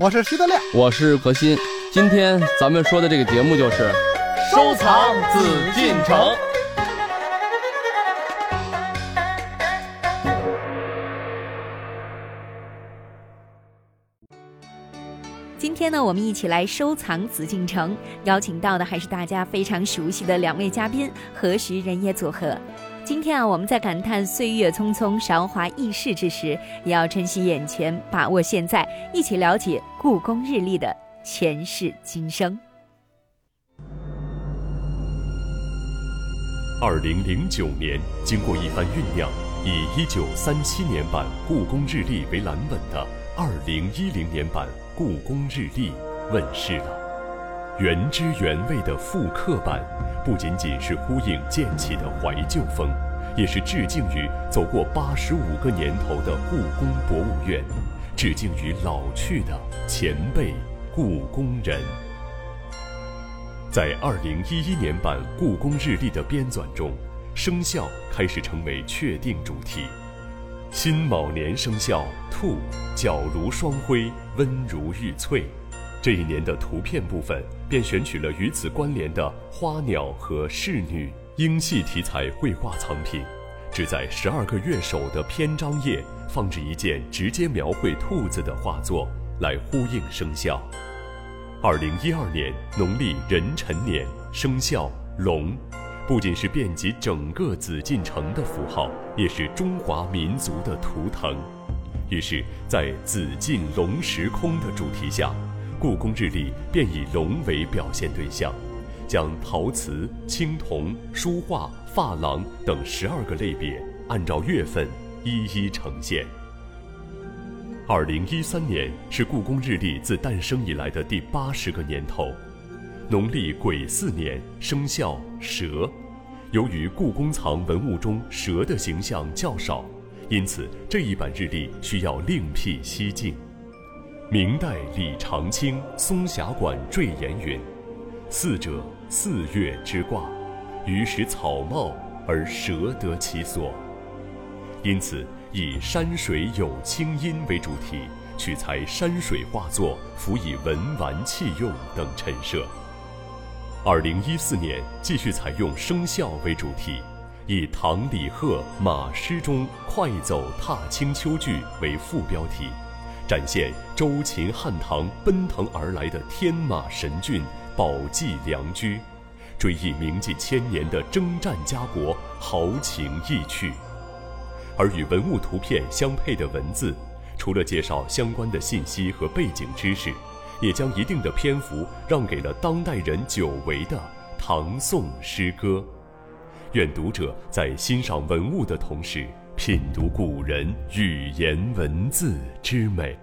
我是徐德亮，我是何鑫。今天咱们说的这个节目就是收藏紫禁城。今天呢，我们一起来收藏紫禁城，邀请到的还是大家非常熟悉的两位嘉宾何时人也组合。今天啊，我们在感叹岁月匆匆、韶华易逝之时，也要珍惜眼前，把握现在，一起了解故宫日历的前世今生。二零零九年，经过一番酝酿，以一九三七年版故宫日历为蓝本的二零一零年版故宫日历问世了。原汁原味的复刻版，不仅仅是呼应渐起的怀旧风，也是致敬于走过八十五个年头的故宫博物院，致敬于老去的前辈故宫人。在二零一一年版故宫日历的编纂中，生肖开始成为确定主题。辛卯年生肖兔，角如双辉，温如玉翠。这一年的图片部分便选取了与此关联的花鸟和仕女、鹰戏题材绘画藏品，只在十二个月首的篇章页放置一件直接描绘兔子的画作，来呼应生肖。二零一二年农历壬辰年生肖龙，不仅是遍及整个紫禁城的符号，也是中华民族的图腾。于是，在紫禁龙时空的主题下，故宫日历便以龙为表现对象，将陶瓷、青铜、书画、珐琅等十二个类别按照月份一一呈现。二零一三年是故宫日历自诞生以来的第八十个年头，农历癸巳年生肖蛇。由于故宫藏文物中蛇的形象较少，因此这一版日历需要另辟蹊径。明代李长卿《松霞馆坠言》云：“四者，四月之卦，于使草茂而蛇得其所。”因此。以山水有清音为主题，取材山水画作，辅以文玩器用等陈设。二零一四年继续采用生肖为主题，以唐李贺马诗中“快走踏青秋句”为副标题，展现周秦汉唐奔腾而来的天马神骏、宝骑良驹，追忆铭记千年的征战家国豪情逸趣。而与文物图片相配的文字，除了介绍相关的信息和背景知识，也将一定的篇幅让给了当代人久违的唐宋诗歌。愿读者在欣赏文物的同时，品读古人语言文字之美。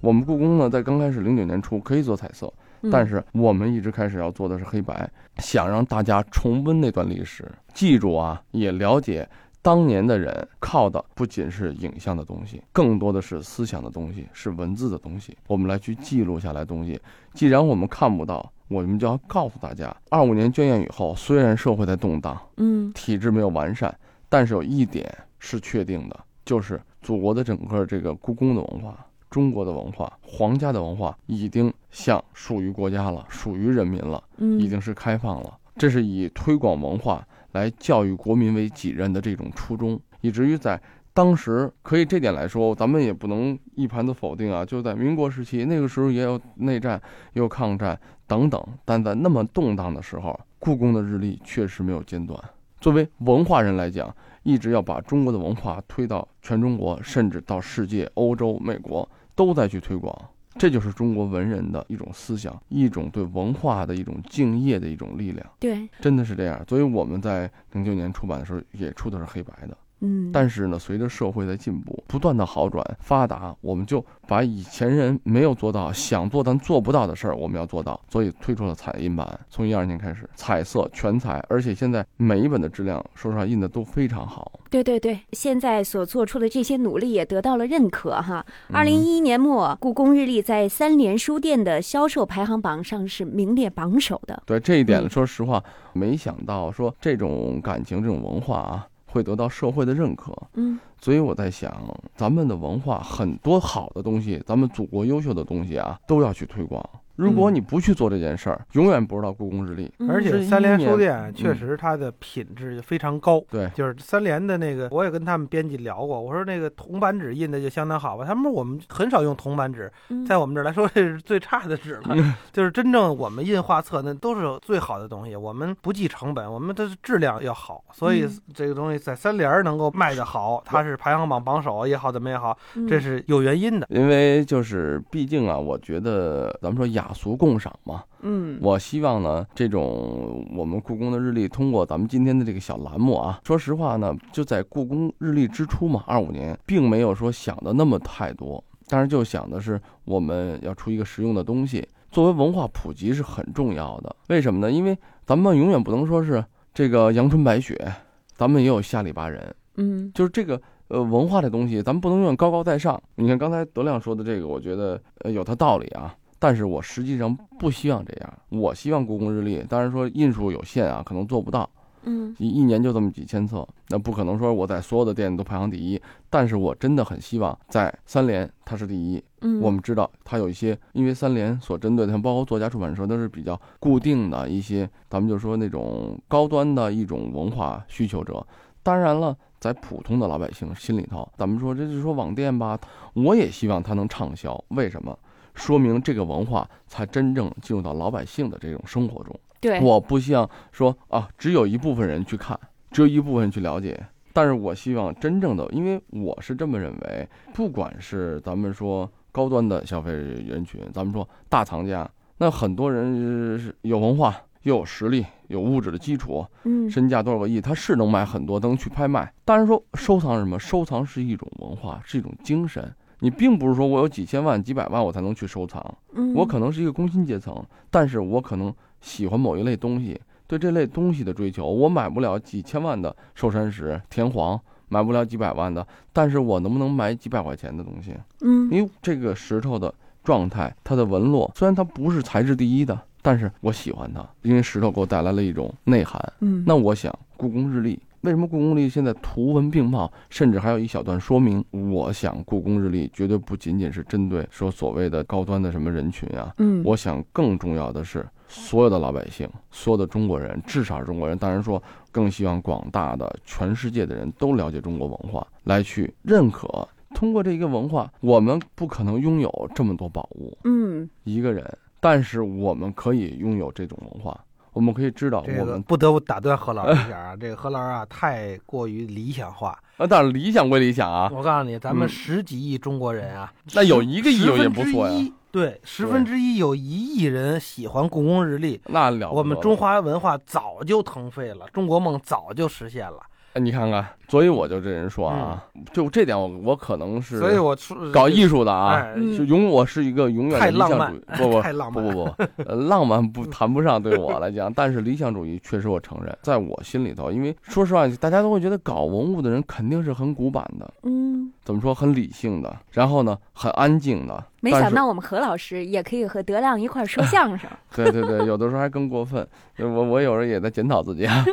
我们故宫呢，在刚开始零九年初可以做彩色。但是我们一直开始要做的是黑白，想让大家重温那段历史，记住啊，也了解当年的人靠的不仅是影像的东西，更多的是思想的东西，是文字的东西。我们来去记录下来东西。既然我们看不到，我们就要告诉大家：二五年捐验以后，虽然社会在动荡，嗯，体制没有完善，但是有一点是确定的，就是祖国的整个这个故宫的文化。中国的文化，皇家的文化已经向属于国家了，属于人民了，嗯，已经是开放了。这是以推广文化来教育国民为己任的这种初衷，以至于在当时可以这点来说，咱们也不能一盘子否定啊。就在民国时期，那个时候也有内战，也有抗战等等，但在那么动荡的时候，故宫的日历确实没有间断。作为文化人来讲，一直要把中国的文化推到全中国，甚至到世界、欧洲、美国。都在去推广，这就是中国文人的一种思想，一种对文化的一种敬业的一种力量。对，真的是这样。所以我们在零九年出版的时候，也出的是黑白的。嗯，但是呢，随着社会的进步，不断的好转发达，我们就把以前人没有做到、想做但做不到的事儿，我们要做到，所以推出了彩印版。从一二年开始，彩色全彩，而且现在每一本的质量，说实话，印的都非常好。对对对，现在所做出的这些努力也得到了认可哈。二零一一年末，故宫日历在三联书店的销售排行榜上是名列榜首的。对这一点，说实话，没想到说这种感情、这种文化啊。会得到社会的认可。嗯所以我在想，咱们的文化很多好的东西，咱们祖国优秀的东西啊，都要去推广。如果你不去做这件事儿，永远不知道故宫日历。嗯。而且三联书店确嗯实它的品质非常高。对，就是三联的那个，我也跟他们编辑聊过，我说那个铜版纸印的就相当好吧，他们说我们很少用铜版纸，嗯。在我们这儿来说这是最差的纸了，就是真正我们印画册那都是最好的东西，我们不计成本，我们的质量要好，所以嗯。这个东西在三联儿能够卖得好，它是排行榜榜首也好，怎么也好，嗯。这是有原因的。因为就是毕竟啊，我觉得咱们说雅俗共赏嘛，嗯我希望呢，这种我们故宫的日历，通过咱们今天的这个小栏目啊，说实话呢，就在故宫日历之初嘛，二五年，并没有说想的那么太多，但是就想的是我们要出一个实用的东西，作为文化普及是很重要的。为什么呢？因为咱们永远不能说是这个阳春白雪，咱们也有下里巴人，嗯就是这个呃文化的东西，咱们不能永远高高在上。你看刚才德亮说的这个，我觉得呃有他道理啊，但是我实际上不希望这样。我希望故宫日历，当然说印数有限啊，可能做不到，嗯一一年就这么几千册，那不可能说我在所有的店都排行第一。但是我真的很希望在三联它是第一。嗯，我们知道它有一些，因为三联所针对的，像包括作家出版社都是比较固定的一些，咱们就说那种高端的一种文化需求者。当然了，在普通的老百姓心里头，咱们说这就是说网店吧，我也希望它能畅销。为什么？说明这个文化才真正进入到老百姓的这种生活中。对，我不希望说啊，只有一部分人去看，只有一部分人去了解。但是我希望真正的，因为我是这么认为，不管是咱们说高端的消费人群，咱们说大藏家，那很多人是有文化，又有实力，有物质的基础，嗯身价多少个亿，他是能买很多，能去拍卖。当然说收藏是什么？收藏是一种文化，是一种精神。你并不是说我有几千万、几百万我才能去收藏，嗯我可能是一个工薪阶层，但是我可能喜欢某一类东西，对这类东西的追求，我买不了几千万的寿山石、田黄，买不了几百万的，但是我能不能买几百块钱的东西？嗯因为这个石头的状态，它的纹路，虽然它不是材质第一的，但是我喜欢它，因为石头给我带来了一种内涵。嗯那我想，故宫日历为什么故宫日历现在图文并茂，甚至还有一小段说明？我想，故宫日历绝对不仅仅是针对说所谓的高端的什么人群啊，嗯我想更重要的是，所有的老百姓，所有的中国人，至少是中国人，当然说更希望广大的全世界的人都了解中国文化，来去认可。通过这一个文化，我们不可能拥有这么多宝物，嗯一个人，但是我们可以拥有这种文化，我们可以知道这个我们不得不打断何老师一下啊，这个何老师啊太过于理想化。啊，当然理想归理想啊，我告诉你，咱们嗯十几亿中国人啊，那有一个亿十也不错呀十分之一。对，十分之一有一亿人喜欢故宫日历，那了不得我们中华文化早就腾飞了，中国梦早就实现了。哎，你看看，所以我就这人说啊，就这点我我可能是，嗯所以我说搞艺术的啊，就永我是一个永远的太浪漫理想主义，不不 太浪不不不，呃，浪漫不谈不上对我来讲，但是理想主义确实我承认，在我心里头，因为说实话，大家都会觉得搞文物的人肯定是很古板的，嗯，怎么说很理性的，然后呢很安静的，没想到我们何老师也可以和德亮一块说相声。对对对，有的时候还更过分。我我有时候也在检讨自己啊，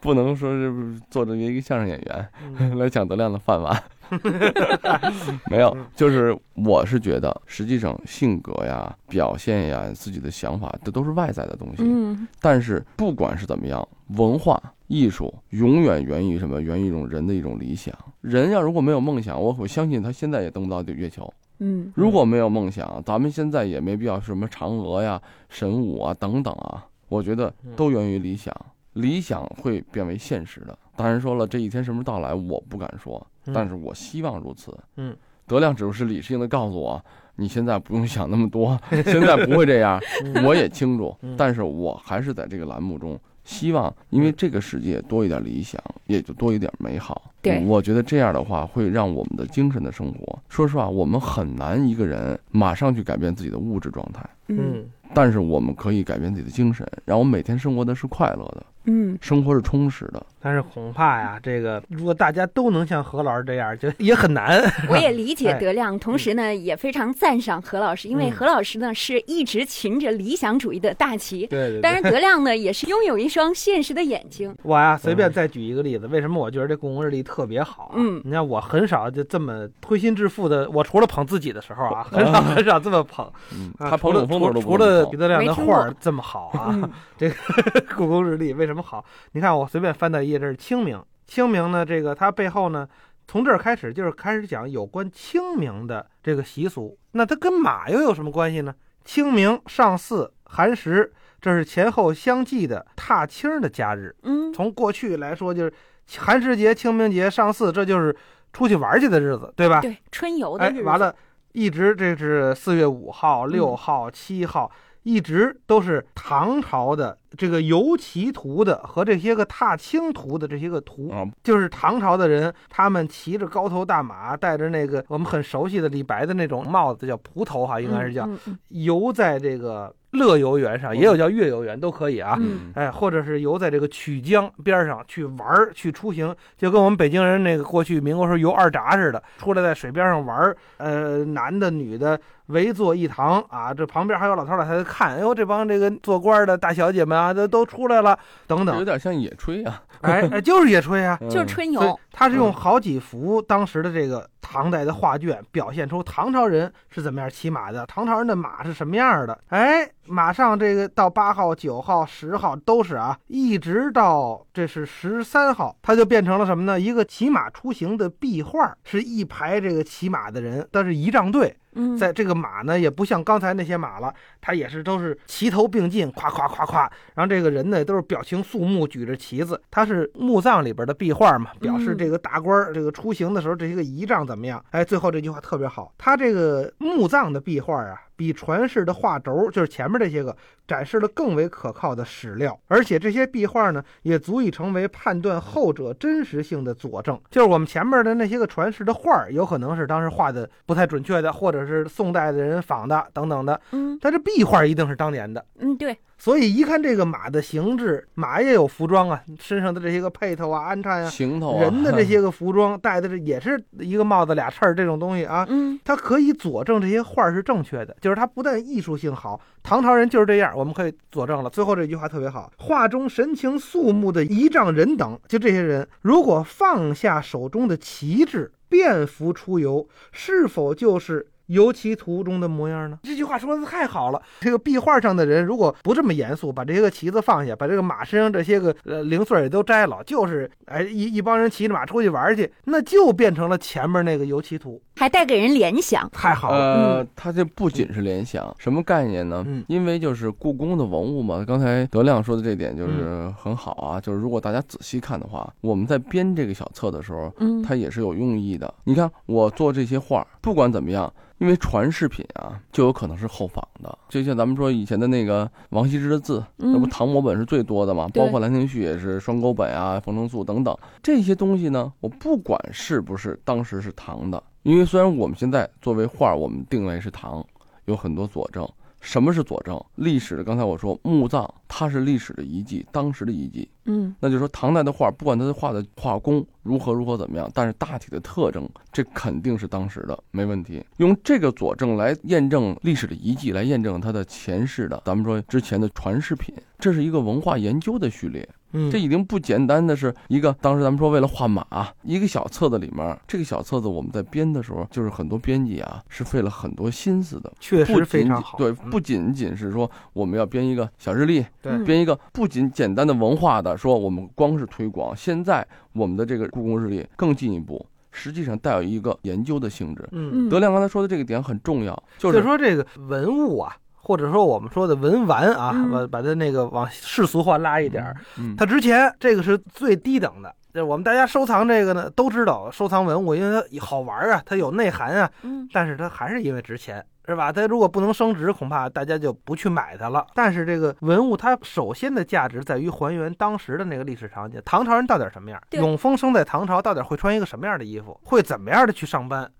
不能说是做着一个相声演员嗯 来抢德亮的饭碗。没有，就是我是觉得，实际上性格呀、表现呀、自己的想法，这都是外在的东西。嗯但是不管是怎么样，文化艺术永远源于什么？源于一种人的一种理想。人要如果没有梦想，我我相信他现在也登不到月球。嗯如果没有梦想，咱们现在也没必要什么嫦娥呀、神武啊等等啊。我觉得都源于理想，理想会变为现实的。当然说了，这一天什么时候到来，我不敢说，嗯但是我希望如此。嗯，德亮只是理性的告诉我，你现在不用想那么多，现在不会这样，我也清楚嗯，但是我还是在这个栏目中。希望，因为这个世界多一点理想，也就多一点美好。对我觉得这样的话会让我们的精神的生活，说实话，我们很难一个人马上去改变自己的物质状态，嗯嗯但是我们可以改变自己的精神，让我们每天生活的是快乐的，嗯生活是充实的。但是恐怕呀，这个如果大家都能像何老师这样，就也很难。我也理解哎德亮，同时呢也非常赞赏何老师，因为嗯何老师呢是一直擎着理想主义的大旗。对对当然，德亮呢也是拥有一双现实的眼睛。我呀，随便再举一个例子，为什么我觉得这故宫日历特别好、啊？嗯你看我很少就这么推心置腹的，我除了捧自己的时候啊，很少很少这么捧。嗯，啊他捧除了冷风头都除除了彼得亮的画儿这么好啊，嗯这个 故宫日历为什么好？你看我随便翻到一页，这是清明。清明呢，这个它背后呢，从这儿开始就是开始讲有关清明的这个习俗。那它跟马又有什么关系呢？清明上巳寒食，这是前后相继的踏青的假日。嗯，从过去来说，就是寒食节、清明节、上巳，这就是出去玩去的日子，对吧？对，春游的哎日，子。完了，一直这是四月五号、嗯六号、七号，一直都是唐朝的这个游骑图的和这些个踏青图的这些个图，啊，就是唐朝的人，他们骑着高头大马，戴着那个我们很熟悉的李白的那种帽子，叫蒲头哈，应该是叫、游在这个乐游原上，也有叫月游原，都可以啊。嗯哎，或者是游在这个曲江边上去玩儿、去出行，就跟我们北京人那个过去民国时候游二闸似的，出来在水边上玩儿。呃，男的、女的围坐一堂啊，这旁边还有老头老太太看，哎呦，这帮这个做官的大小姐们啊，都都出来了，等等有。点像野炊啊，哎哎，就是野炊啊。就是春游。他是用好几幅当时的这个唐代的画卷，表现出唐朝人是怎么样骑马的，唐朝人的马是什么样的。哎，马上这个到八号、九号、十号都是啊，一直到这是十三号，它就变成了什么呢？一个骑马出行的壁画，是一排这个骑马的人，但是仪仗队。嗯，在这个马呢，也不像刚才那些马了，它也是都是齐头并进，夸夸夸夸。然后这个人呢，都是表情肃穆，举着旗子。他是墓葬里边的壁画嘛，表示嗯这个大官儿这个出行的时候这些个仪仗怎么样。哎，最后这句话特别好，他这个墓葬的壁画啊，比传世的画轴，就是前面这些个，展示了更为可靠的史料，而且这些壁画呢，也足以成为判断后者真实性的佐证。就是我们前面的那些个传世的画儿，有可能是当时画的不太准确的，或者是宋代的人仿的等等的，嗯但这壁画一定是当年的。嗯，对，所以一看这个马的形制，马也有服装啊，身上的这些个配头啊、鞍鞯啊，行头啊，人的这些 个服装戴的这也是一个帽子俩翅儿这种东西啊，嗯它可以佐证这些画儿是正确的，就是他不但艺术性好，唐朝人就是这样，我们可以佐证了。最后这句话特别好，画中神情肃穆的仪仗人等，就这些人，如果放下手中的旗帜，便服出游，是否就是？游骑图中的模样呢？这句话说的太好了。这个壁画上的人如果不这么严肃，把这些个旗子放下，把这个马身上这些个呃零碎也都摘了，就是哎一一帮人骑着马出去玩去，那就变成了前面那个游骑图。还带给人联想。太好了。呃，它这不仅是联想，什么概念呢？嗯因为就是故宫的文物嘛，刚才德亮说的这点就是很好啊。就是如果大家仔细看的话，我们在编这个小册的时候，嗯，它也是有用意的。你看我做这些画，不管怎么样，因为传世品啊，就有可能是后仿的。就像咱们说以前的那个王羲之的字，那不嗯唐摹本是最多的嘛，包括《兰亭序》也是双钩本啊、冯承素等等这些东西呢。我不管是不是当时是唐的，因为虽然我们现在作为画，我们定位是唐，有很多佐证。什么是佐证？历史的，刚才我说墓葬，它是历史的遗迹，当时的遗迹。嗯那就是说，唐代的画，不管他的画的画工如何如何怎么样，但是大体的特征，这肯定是当时的，没问题。用这个佐证来验证历史的遗迹，来验证它的前世的，咱们说之前的传世品，这是一个文化研究的序列。嗯，这已经不简单的是一个，当时咱们说为了画马，一个小册子里面，这个小册子我们在编的时候，就是很多编辑啊是费了很多心思的，确实非常好。对，嗯不仅仅是说我们要编一个小日历，编一个不仅简单的文化的，说我们光是推广，现在我们的这个故宫日历更进一步，实际上带有一个研究的性质。嗯，嗯，德亮刚才说的这个点很重要，就就是说这个文物啊，或者说我们说的文玩啊，嗯把把它那个往世俗化拉一点儿，嗯，它值钱，这个是最低等的。就是我们大家收藏这个呢，都知道收藏文物，因为它好玩啊，它有内涵啊，嗯但是它还是因为值钱，是吧？它如果不能升值，恐怕大家就不去买它了。但是这个文物，它首先的价值在于还原当时的那个历史场景，唐朝人到底什么样？对永丰生在唐朝，到底会穿一个什么样的衣服？会怎么样的去上班？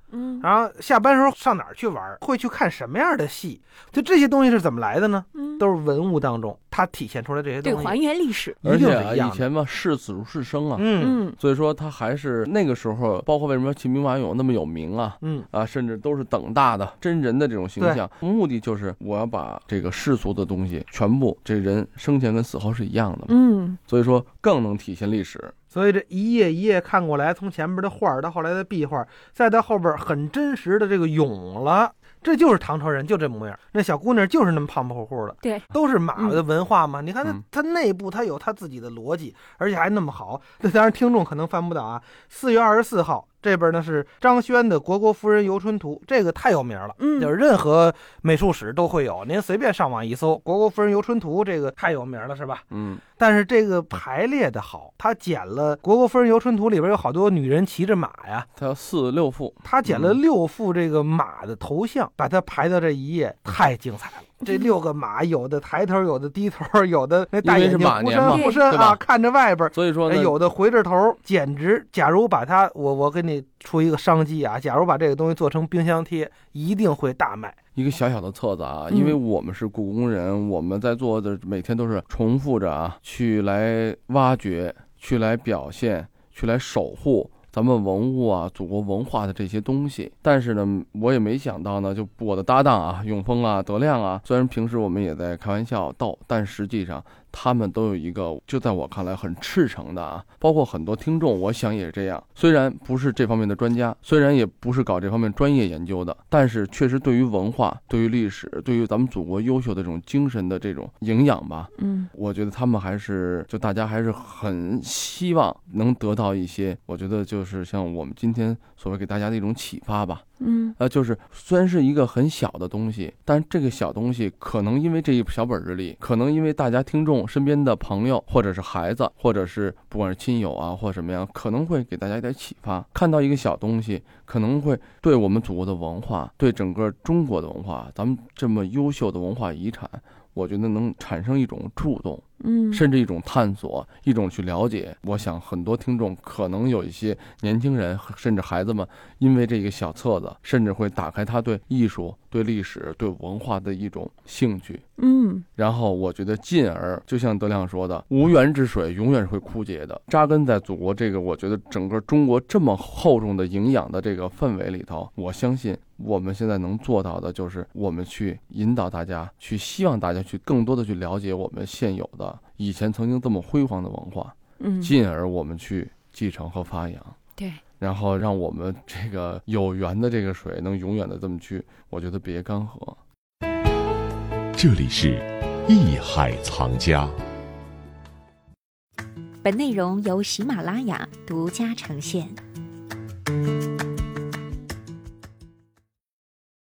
嗯然后下班时候上哪儿去玩，会去看什么样的戏，就这些东西是怎么来的呢？嗯，都是文物当中它体现出来这些，东西，对还原历史。而且啊。以前嘛，视死如是生啊，嗯嗯所以说他还是那个时候，包括为什么秦兵马俑那么有名啊，嗯，啊，甚至都是等大的真人的这种形象，目的就是我要把这个世俗的东西全部，这人生前跟死后是一样的嘛，嗯所以说更能体现历史。所以这一页一页看过来，从前边的画儿到后来的壁画，再到后边很真实的这个俑了。这就是唐朝人，就这模样。那小姑娘就是那么胖胖乎乎的，对，都是马的文化嘛。你看它嗯，它内部它有它自己的逻辑，而且还那么好。那当然听众可能翻不到啊。四月二十四号这边呢是张轩的《国国夫人游春图》，这个太有名了，嗯就是任何美术史都会有。您随便上网一搜，《国国夫人游春图》这个太有名了，是吧？嗯，但是这个排列的好，他剪了《国国夫人游春图》里边有好多女人骑着马呀，他要四六幅，他剪了六幅这个马的头像，把它排到这一页，太精彩了。这六个马，有的抬头，有的低头，有的那大眼睛忽马年嘛闪忽闪对吧啊，看着外边。所以说有的回着头，简直！假如把它，我我给你出一个商机啊，假如把这个东西做成冰箱贴，一定会大卖。一个小小的册子啊，嗯因为我们是故宫人，我们在做的每天都是重复着啊，去来挖掘，去来表现，去来守护咱们文物啊、祖国文化的这些东西。但是呢，我也没想到呢，就我的搭档啊，永丰啊、德亮啊，虽然平时我们也在开玩笑逗，但实际上他们都有一个，就在我看来很赤诚的啊，包括很多听众，我想也是这样。虽然不是这方面的专家，虽然也不是搞这方面专业研究的，但是确实对于文化、对于历史、对于咱们祖国优秀的这种精神的这种营养吧，嗯我觉得他们还是就大家还是很希望能得到一些，我觉得就是像我们今天所谓给大家的一种启发吧。嗯呃，就是虽然是一个很小的东西，但这个小东西可能因为这一小本日历，可能因为大家听众身边的朋友，或者是孩子，或者是不管是亲友啊，或者什么样，可能会给大家一点启发。看到一个小东西，可能会对我们祖国的文化，对整个中国的文化，咱们这么优秀的文化遗产，我觉得能产生一种触动。嗯，甚至一种探索，一种去了解。我想很多听众可能有一些年轻人，甚至孩子们，因为这个小册子，甚至会打开他对艺术、对历史、对文化的一种兴趣。嗯然后我觉得，进而就像德亮说的，无源之水永远是会枯竭的。扎根在祖国这个，我觉得整个中国这么厚重的营养的这个氛围里头，我相信我们现在能做到的，就是我们去引导大家，去希望大家去更多的去了解我们现有的以前曾经这么辉煌的文化，嗯，进而我们去继承和发扬。对，然后让我们这个有缘的这个水能永远的这么去，我觉得别干涸。这里是艺海藏家。本内容由喜马拉雅独家呈现。